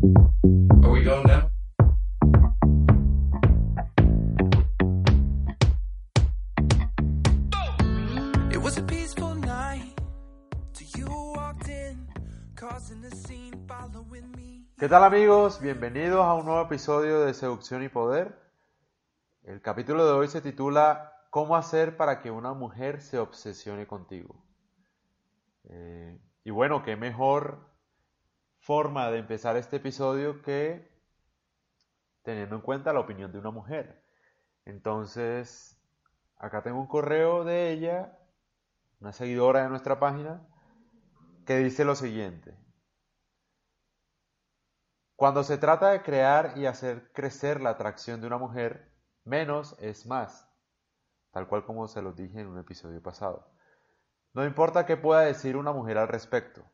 ¿Qué tal amigos? Bienvenidos a un nuevo episodio de Seducción y Poder. El capítulo de hoy se titula ¿Cómo hacer para que una mujer se obsesione contigo? Eh, y bueno, qué mejor forma de empezar este episodio que teniendo en cuenta la opinión de una mujer. Entonces, acá tengo un correo de ella, una seguidora de nuestra página, que dice lo siguiente. Cuando se trata de crear y hacer crecer la atracción de una mujer, menos es más, tal cual como se los dije en un episodio pasado. No importa qué pueda decir una mujer al respecto,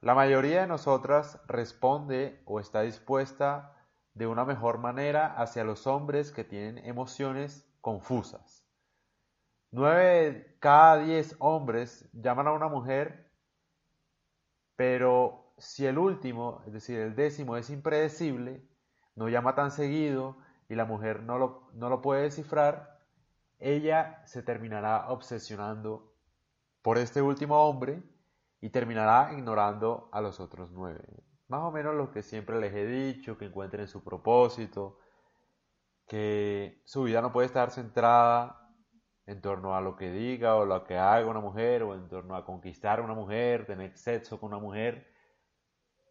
la mayoría de nosotras responde o está dispuesta de una mejor manera hacia los hombres que tienen emociones confusas. Nueve de cada diez hombres llaman a una mujer, pero si el último, es decir, el décimo, es impredecible, no llama tan seguido y la mujer no lo, no lo puede descifrar, ella se terminará obsesionando por este último hombre y terminará ignorando a los otros nueve. Más o menos lo que siempre les he dicho, que encuentren su propósito, que su vida no puede estar centrada en torno a lo que diga o lo que haga una mujer o en torno a conquistar a una mujer, tener sexo con una mujer.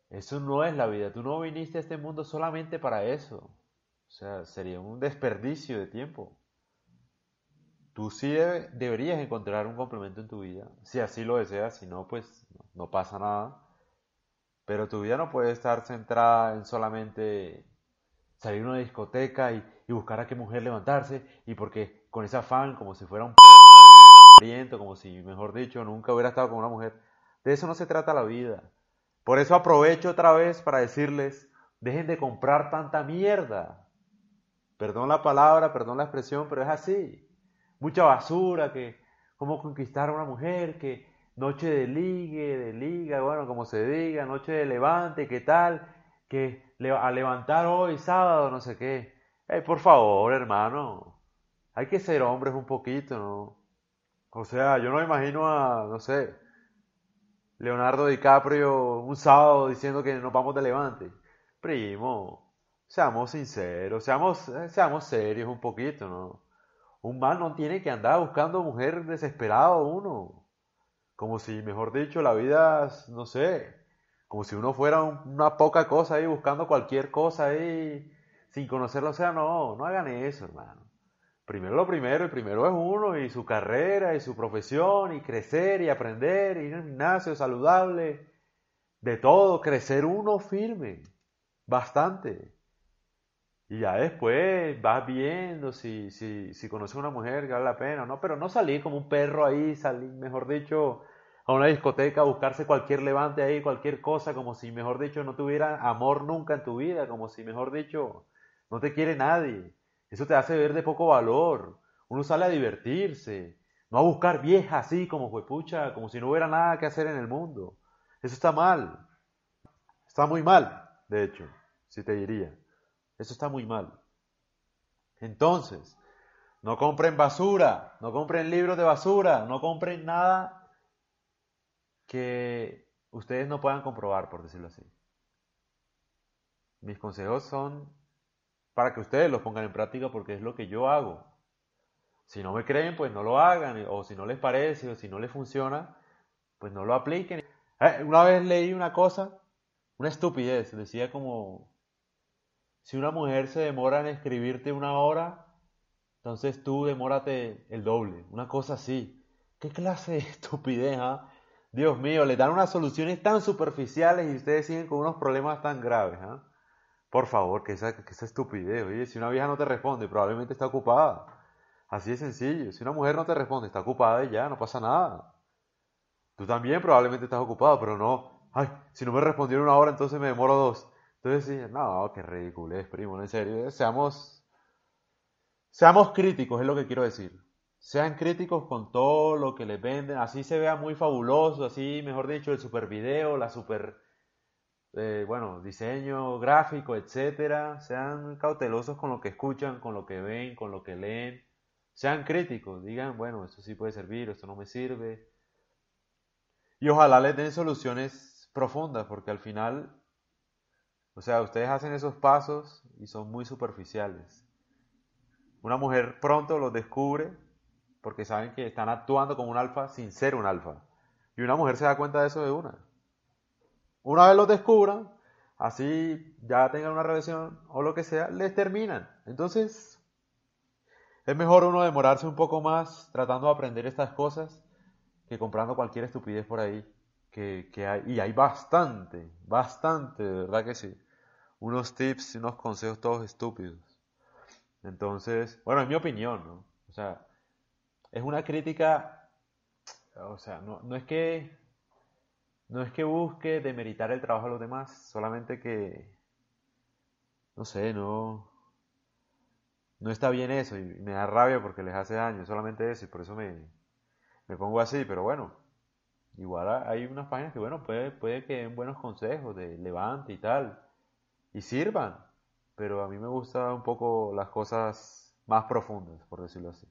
Eso no es la vida. Tú no viniste a este mundo solamente para eso. O sea, sería un desperdicio de tiempo. Tú sí deberías encontrar un complemento en tu vida, si así lo deseas, si no, pues no pasa nada. Pero tu vida no puede estar centrada en solamente salir a una discoteca y, buscar a qué mujer levantarse y porque con ese afán, como si fuera un hambriento, como si, mejor dicho, nunca hubiera estado con una mujer. De eso no se trata la vida. Por eso aprovecho otra vez para decirles, dejen de comprar tanta mierda. Perdón la palabra, perdón la expresión, pero es así. Mucha basura, que cómo conquistar a una mujer, que noche de ligue, de liga, bueno, como se diga, noche de levante, ¿qué tal? Que a levantar hoy, sábado, no sé qué. Hey, por favor, hermano, hay que ser hombres un poquito, ¿no? O sea, yo no imagino a, no sé, Leonardo DiCaprio un sábado diciendo que nos vamos de levante. Primo, seamos sinceros, seamos, eh, seamos serios un poquito, ¿no? Un man no tiene que andar buscando mujer desesperado uno como si, mejor dicho, la vida, no sé, como si uno fuera una poca cosa ahí buscando cualquier cosa ahí sin conocerlo. O sea, no, no hagan eso, hermano. Primero lo primero, el primero es uno y su carrera y su profesión y crecer y aprender, ir al gimnasio saludable, de todo, crecer uno firme, bastante. Y ya después vas viendo si, si, si conoces a una mujer que vale la pena, ¿no? Pero no salir como un perro ahí, salir, mejor dicho, a una discoteca, a buscarse cualquier levante ahí, cualquier cosa, como si, mejor dicho, no tuviera amor nunca en tu vida, como si, mejor dicho, no te quiere nadie. Eso te hace ver de poco valor. Uno sale a divertirse, no a buscar vieja así como pucha, como si no hubiera nada que hacer en el mundo. Eso está mal. Está muy mal, de hecho, si te diría. Eso está muy mal. Entonces, no compren basura, no compren libros de basura, no compren nada que ustedes no puedan comprobar, por decirlo así. Mis consejos son para que ustedes los pongan en práctica porque es lo que yo hago. Si no me creen, pues no lo hagan, o si no les parece, o si no les funciona, pues no lo apliquen. Eh, una vez leí una cosa, una estupidez, decía como si una mujer se demora en escribirte una hora, entonces tú demórate el doble. Una cosa así. ¿Qué clase de estupidez? Ah? Dios mío, le dan unas soluciones tan superficiales y ustedes siguen con unos problemas tan graves. ¿ah? Por favor, que esa, que esa estupidez. Oye, si una vieja no te responde, probablemente está ocupada. Así de sencillo. Si una mujer no te responde, está ocupada y ya, no pasa nada. Tú también probablemente estás ocupado, pero no. Ay, si no me respondieron una hora, entonces me demoro dos. No, qué ridículo es, primo, en serio. Seamos, seamos críticos, es lo que quiero decir. Sean críticos con todo lo que les venden, así se vea muy fabuloso, así, mejor dicho, el super video, la super, eh, bueno, diseño gráfico, etcétera, sean cautelosos con lo que escuchan, con lo que ven, con lo que leen, sean críticos, digan, bueno, esto sí puede servir, esto no me sirve. Y ojalá les den soluciones profundas, porque al final, o sea, ustedes hacen esos pasos y son muy superficiales. Una mujer pronto los descubre porque saben que están actuando como un alfa sin ser un alfa. Y una mujer se da cuenta de eso de una. Una vez los descubran, así ya tengan una relación o lo que sea, les terminan. Entonces, es mejor uno demorarse un poco más tratando de aprender estas cosas que comprando cualquier estupidez por ahí. Que, hay, y hay bastante, bastante, de verdad que sí. Unos tips y unos consejos todos estúpidos. Entonces, bueno, es mi opinión, ¿no? O sea, es una crítica, o sea, no, no es que no es que busque demeritar el trabajo de los demás, solamente que, no sé, no, no está bien eso y me da rabia porque les hace daño, solamente eso y por eso me, me pongo así, pero bueno, igual hay unas páginas que, bueno, puede, puede que den buenos consejos de levante y tal, y sirvan, pero a mí me gustan un poco las cosas más profundas, por decirlo así.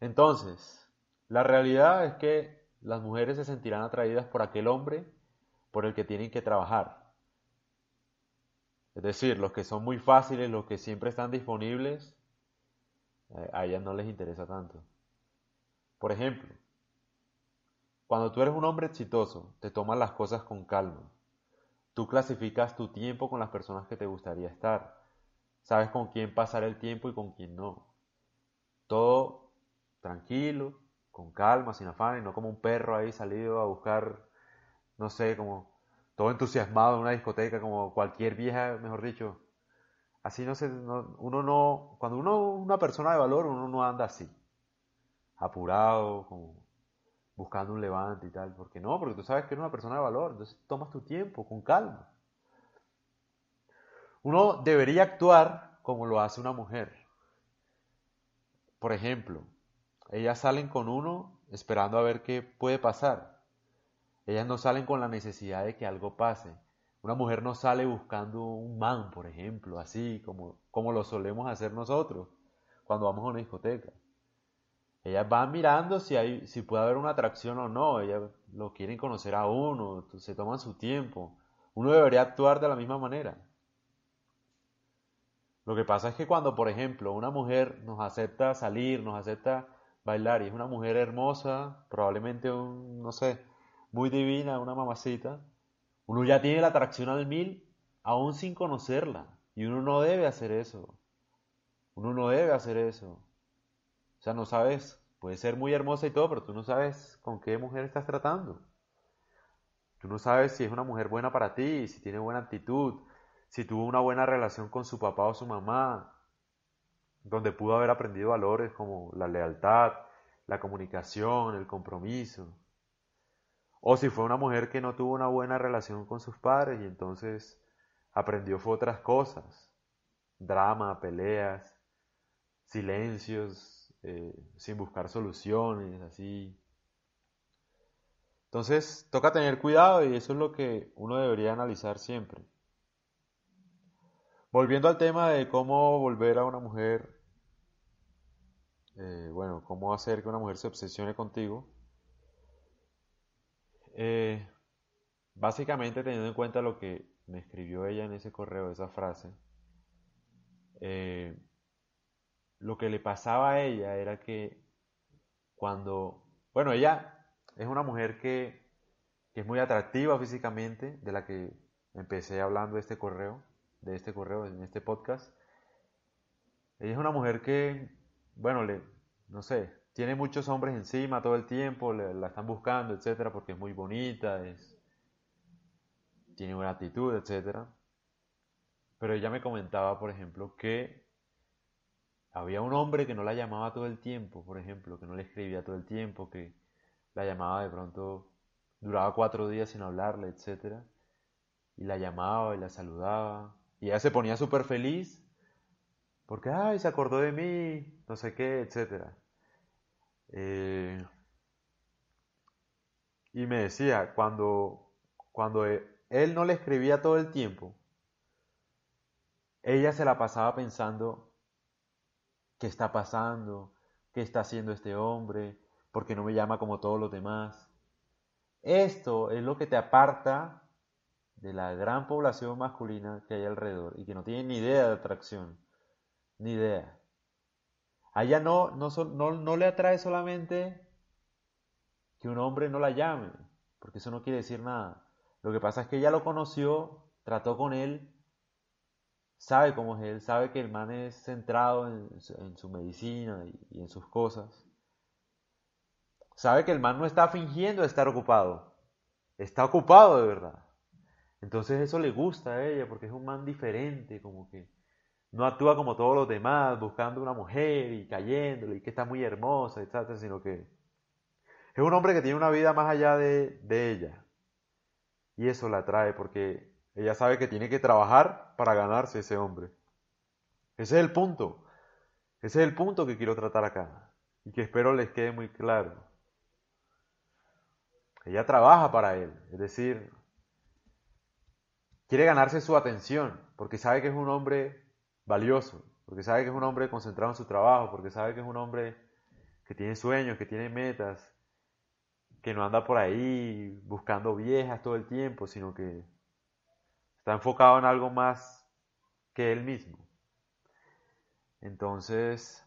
Entonces, la realidad es que las mujeres se sentirán atraídas por aquel hombre por el que tienen que trabajar. Es decir, los que son muy fáciles, los que siempre están disponibles, eh, a ellas no les interesa tanto. Por ejemplo, cuando tú eres un hombre exitoso, te tomas las cosas con calma. Tú clasificas tu tiempo con las personas que te gustaría estar. Sabes con quién pasar el tiempo y con quién no. Todo tranquilo, con calma, sin afán, y no como un perro ahí salido a buscar, no sé, como todo entusiasmado en una discoteca, como cualquier vieja, mejor dicho. Así no sé, uno no, cuando uno es una persona de valor, uno no anda así, apurado, como buscando un levante y tal, porque no, porque tú sabes que eres una persona de valor, entonces tomas tu tiempo, con calma. Uno debería actuar como lo hace una mujer. Por ejemplo, ellas salen con uno esperando a ver qué puede pasar. Ellas no salen con la necesidad de que algo pase. Una mujer no sale buscando un man, por ejemplo, así como, como lo solemos hacer nosotros cuando vamos a una discoteca. Ellas van mirando si, hay, si puede haber una atracción o no. Ellas lo quieren conocer a uno, se toman su tiempo. Uno debería actuar de la misma manera. Lo que pasa es que cuando, por ejemplo, una mujer nos acepta salir, nos acepta bailar y es una mujer hermosa, probablemente un, no sé, muy divina, una mamacita, uno ya tiene la atracción al mil aún sin conocerla. Y uno no debe hacer eso. Uno no debe hacer eso. O sea, no sabes, puede ser muy hermosa y todo, pero tú no sabes con qué mujer estás tratando. Tú no sabes si es una mujer buena para ti, si tiene buena actitud, si tuvo una buena relación con su papá o su mamá, donde pudo haber aprendido valores como la lealtad, la comunicación, el compromiso. O si fue una mujer que no tuvo una buena relación con sus padres y entonces aprendió fue otras cosas, drama, peleas, silencios, eh, sin buscar soluciones, así. Entonces toca tener cuidado y eso es lo que uno debería analizar siempre. Volviendo al tema de cómo volver a una mujer, eh, bueno, cómo hacer que una mujer se obsesione contigo, eh, básicamente teniendo en cuenta lo que me escribió ella en ese correo, esa frase, lo que le pasaba a ella era que cuando, bueno, ella es una mujer que, que es muy atractiva físicamente, de la que empecé hablando de este correo, de este correo, en este podcast. Ella es una mujer que, bueno, le, no sé, tiene muchos hombres encima todo el tiempo, la están buscando, etcétera, porque es muy bonita, es, tiene buena actitud, etcétera. Pero ella me comentaba, por ejemplo, que había un hombre que no la llamaba todo el tiempo, por ejemplo, que no le escribía todo el tiempo, que la llamaba de pronto, duraba cuatro días sin hablarle, etcétera, y la llamaba y la saludaba, y ella se ponía súper feliz porque, ay, se acordó de mí, no sé qué, etc. Eh, y me decía, cuando, cuando e, él no le escribía todo el tiempo, ella se la pasaba pensando, ¿qué está pasando? ¿Qué está haciendo este hombre? ¿Por qué no me llama como todos los demás? Esto es lo que te aparta de la gran población masculina que hay alrededor y que no tiene ni idea de atracción, ni idea. A ella no, no, no, no le atrae solamente que un hombre no la llame, porque eso no quiere decir nada. Lo que pasa es que ella lo conoció, trató con él, sabe cómo es él, sabe que el man es centrado en, su medicina y, en sus cosas. Sabe que el man no está fingiendo estar ocupado, está ocupado de verdad. Entonces eso le gusta a ella porque es un man diferente, como que no actúa como todos los demás, buscando una mujer y cayéndole y que está muy hermosa, etc., sino que es un hombre que tiene una vida más allá de, de ella. Y eso la atrae porque ella sabe que tiene que trabajar para ganarse ese hombre. Ese es el punto. Ese es el punto que quiero tratar acá. Y que espero les quede muy claro. Ella trabaja para él. Es decir, quiere ganarse su atención. Porque sabe que es un hombre valioso. Porque sabe que es un hombre concentrado en su trabajo. Porque sabe que es un hombre que tiene sueños, que tiene metas. Que no anda por ahí buscando viejas todo el tiempo, sino que Está enfocado en algo más que él mismo. Entonces,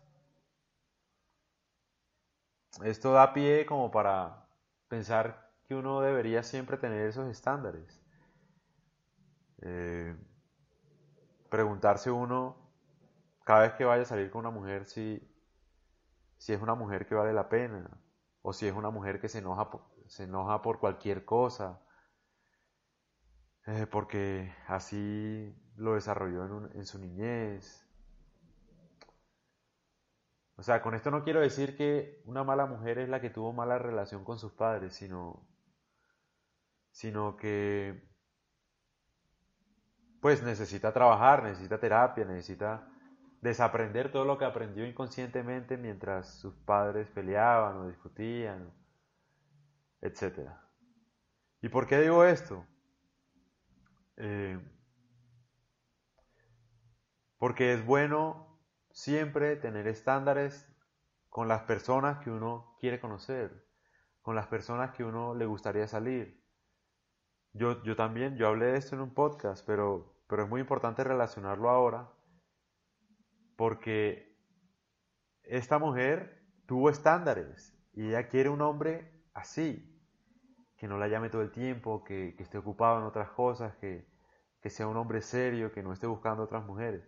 esto da pie como para pensar que uno debería siempre tener esos estándares. Eh, preguntarse uno cada vez que vaya a salir con una mujer si, si es una mujer que vale la pena o si es una mujer que se enoja, se enoja por cualquier cosa eh, porque así lo desarrolló en, su niñez. O sea, con esto no quiero decir que una mala mujer es la que tuvo mala relación con sus padres, sino, sino que pues necesita trabajar, necesita terapia, necesita desaprender todo lo que aprendió inconscientemente mientras sus padres peleaban o discutían, etc. ¿Y por qué digo esto? Eh, porque es bueno siempre tener estándares con las personas que uno quiere conocer, con las personas que uno le gustaría salir. Yo, yo también, yo hablé de esto en un podcast, pero, pero es muy importante relacionarlo ahora, porque esta mujer tuvo estándares y ella quiere un hombre así, que no la llame todo el tiempo, que, esté ocupado en otras cosas, que, que sea un hombre serio, que no esté buscando otras mujeres.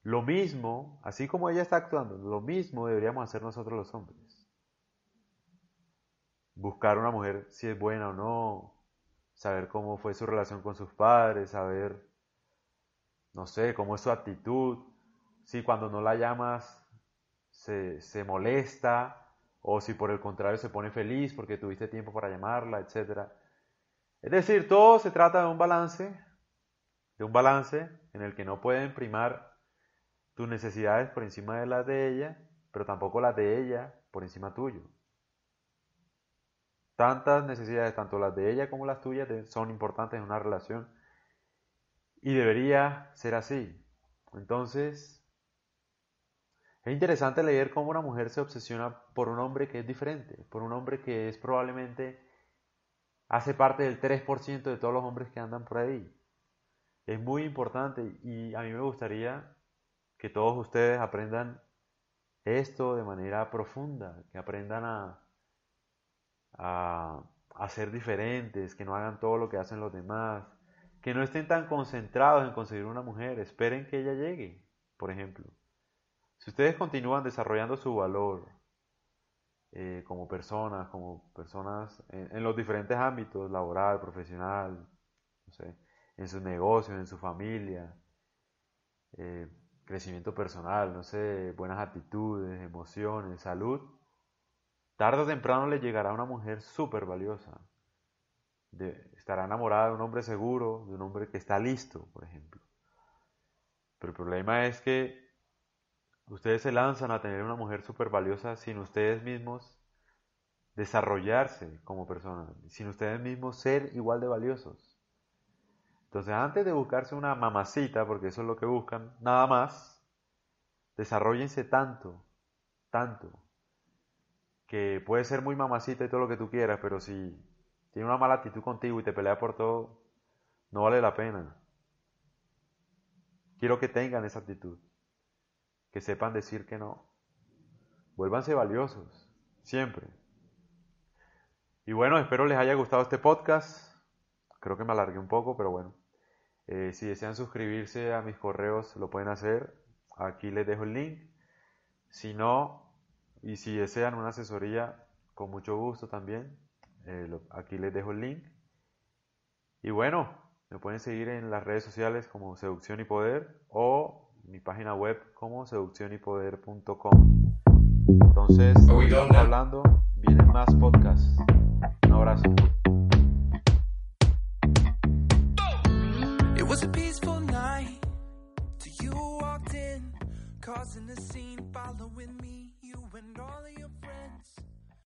Lo mismo, así como ella está actuando, lo mismo deberíamos hacer nosotros los hombres. Buscar una mujer si es buena o no, saber cómo fue su relación con sus padres, saber, no sé, cómo es su actitud, si cuando no la llamas se, se molesta, o si por el contrario se pone feliz porque tuviste tiempo para llamarla, etc. Es decir, todo se trata de un balance, de un balance en el que no pueden primar tus necesidades por encima de las de ella, pero tampoco las de ella por encima tuyo. Tantas necesidades, tanto las de ella como las tuyas, son importantes en una relación y debería ser así. Entonces, es interesante leer cómo una mujer se obsesiona por un hombre que es diferente, por un hombre que es probablemente hace parte del 3% de todos los hombres que andan por ahí. Es muy importante y a mí me gustaría que todos ustedes aprendan esto de manera profunda, que aprendan a, a, a ser diferentes, que no hagan todo lo que hacen los demás, que no estén tan concentrados en conseguir una mujer, esperen que ella llegue, por ejemplo. Si ustedes continúan desarrollando su valor eh, como personas, como personas en, los diferentes ámbitos, laboral, profesional, en sus negocios, en su familia, eh, crecimiento personal, no sé, buenas actitudes, emociones, salud, tarde o temprano le llegará una mujer súper valiosa. estará enamorada de un hombre seguro, de un hombre que está listo, por ejemplo. Pero el problema es que Ustedes se lanzan a tener una mujer súper valiosa sin ustedes mismos desarrollarse como personas, sin ustedes mismos ser igual de valiosos. Entonces, antes de buscarse una mamacita, porque eso es lo que buscan, nada más, desarrollense tanto, tanto, que puede ser muy mamacita y todo lo que tú quieras, pero si tiene una mala actitud contigo y te pelea por todo, no vale la pena. Quiero que tengan esa actitud, que sepan decir que no. Vuélvanse valiosos, siempre. Y bueno, espero les haya gustado este podcast. Creo que me alargué un poco, pero bueno. Eh, si desean suscribirse a mis correos, lo pueden hacer. Aquí les dejo el link. Si no, y si desean una asesoría, con mucho gusto también. Eh, aquí les dejo el link. Y bueno, me pueden seguir en las redes sociales como Seducción y Poder o mi página web como seduccionypoder.com. Entonces, estamos hablando, vienen más podcasts. Un abrazo. It was a peaceful night till you walked in, causing a scene following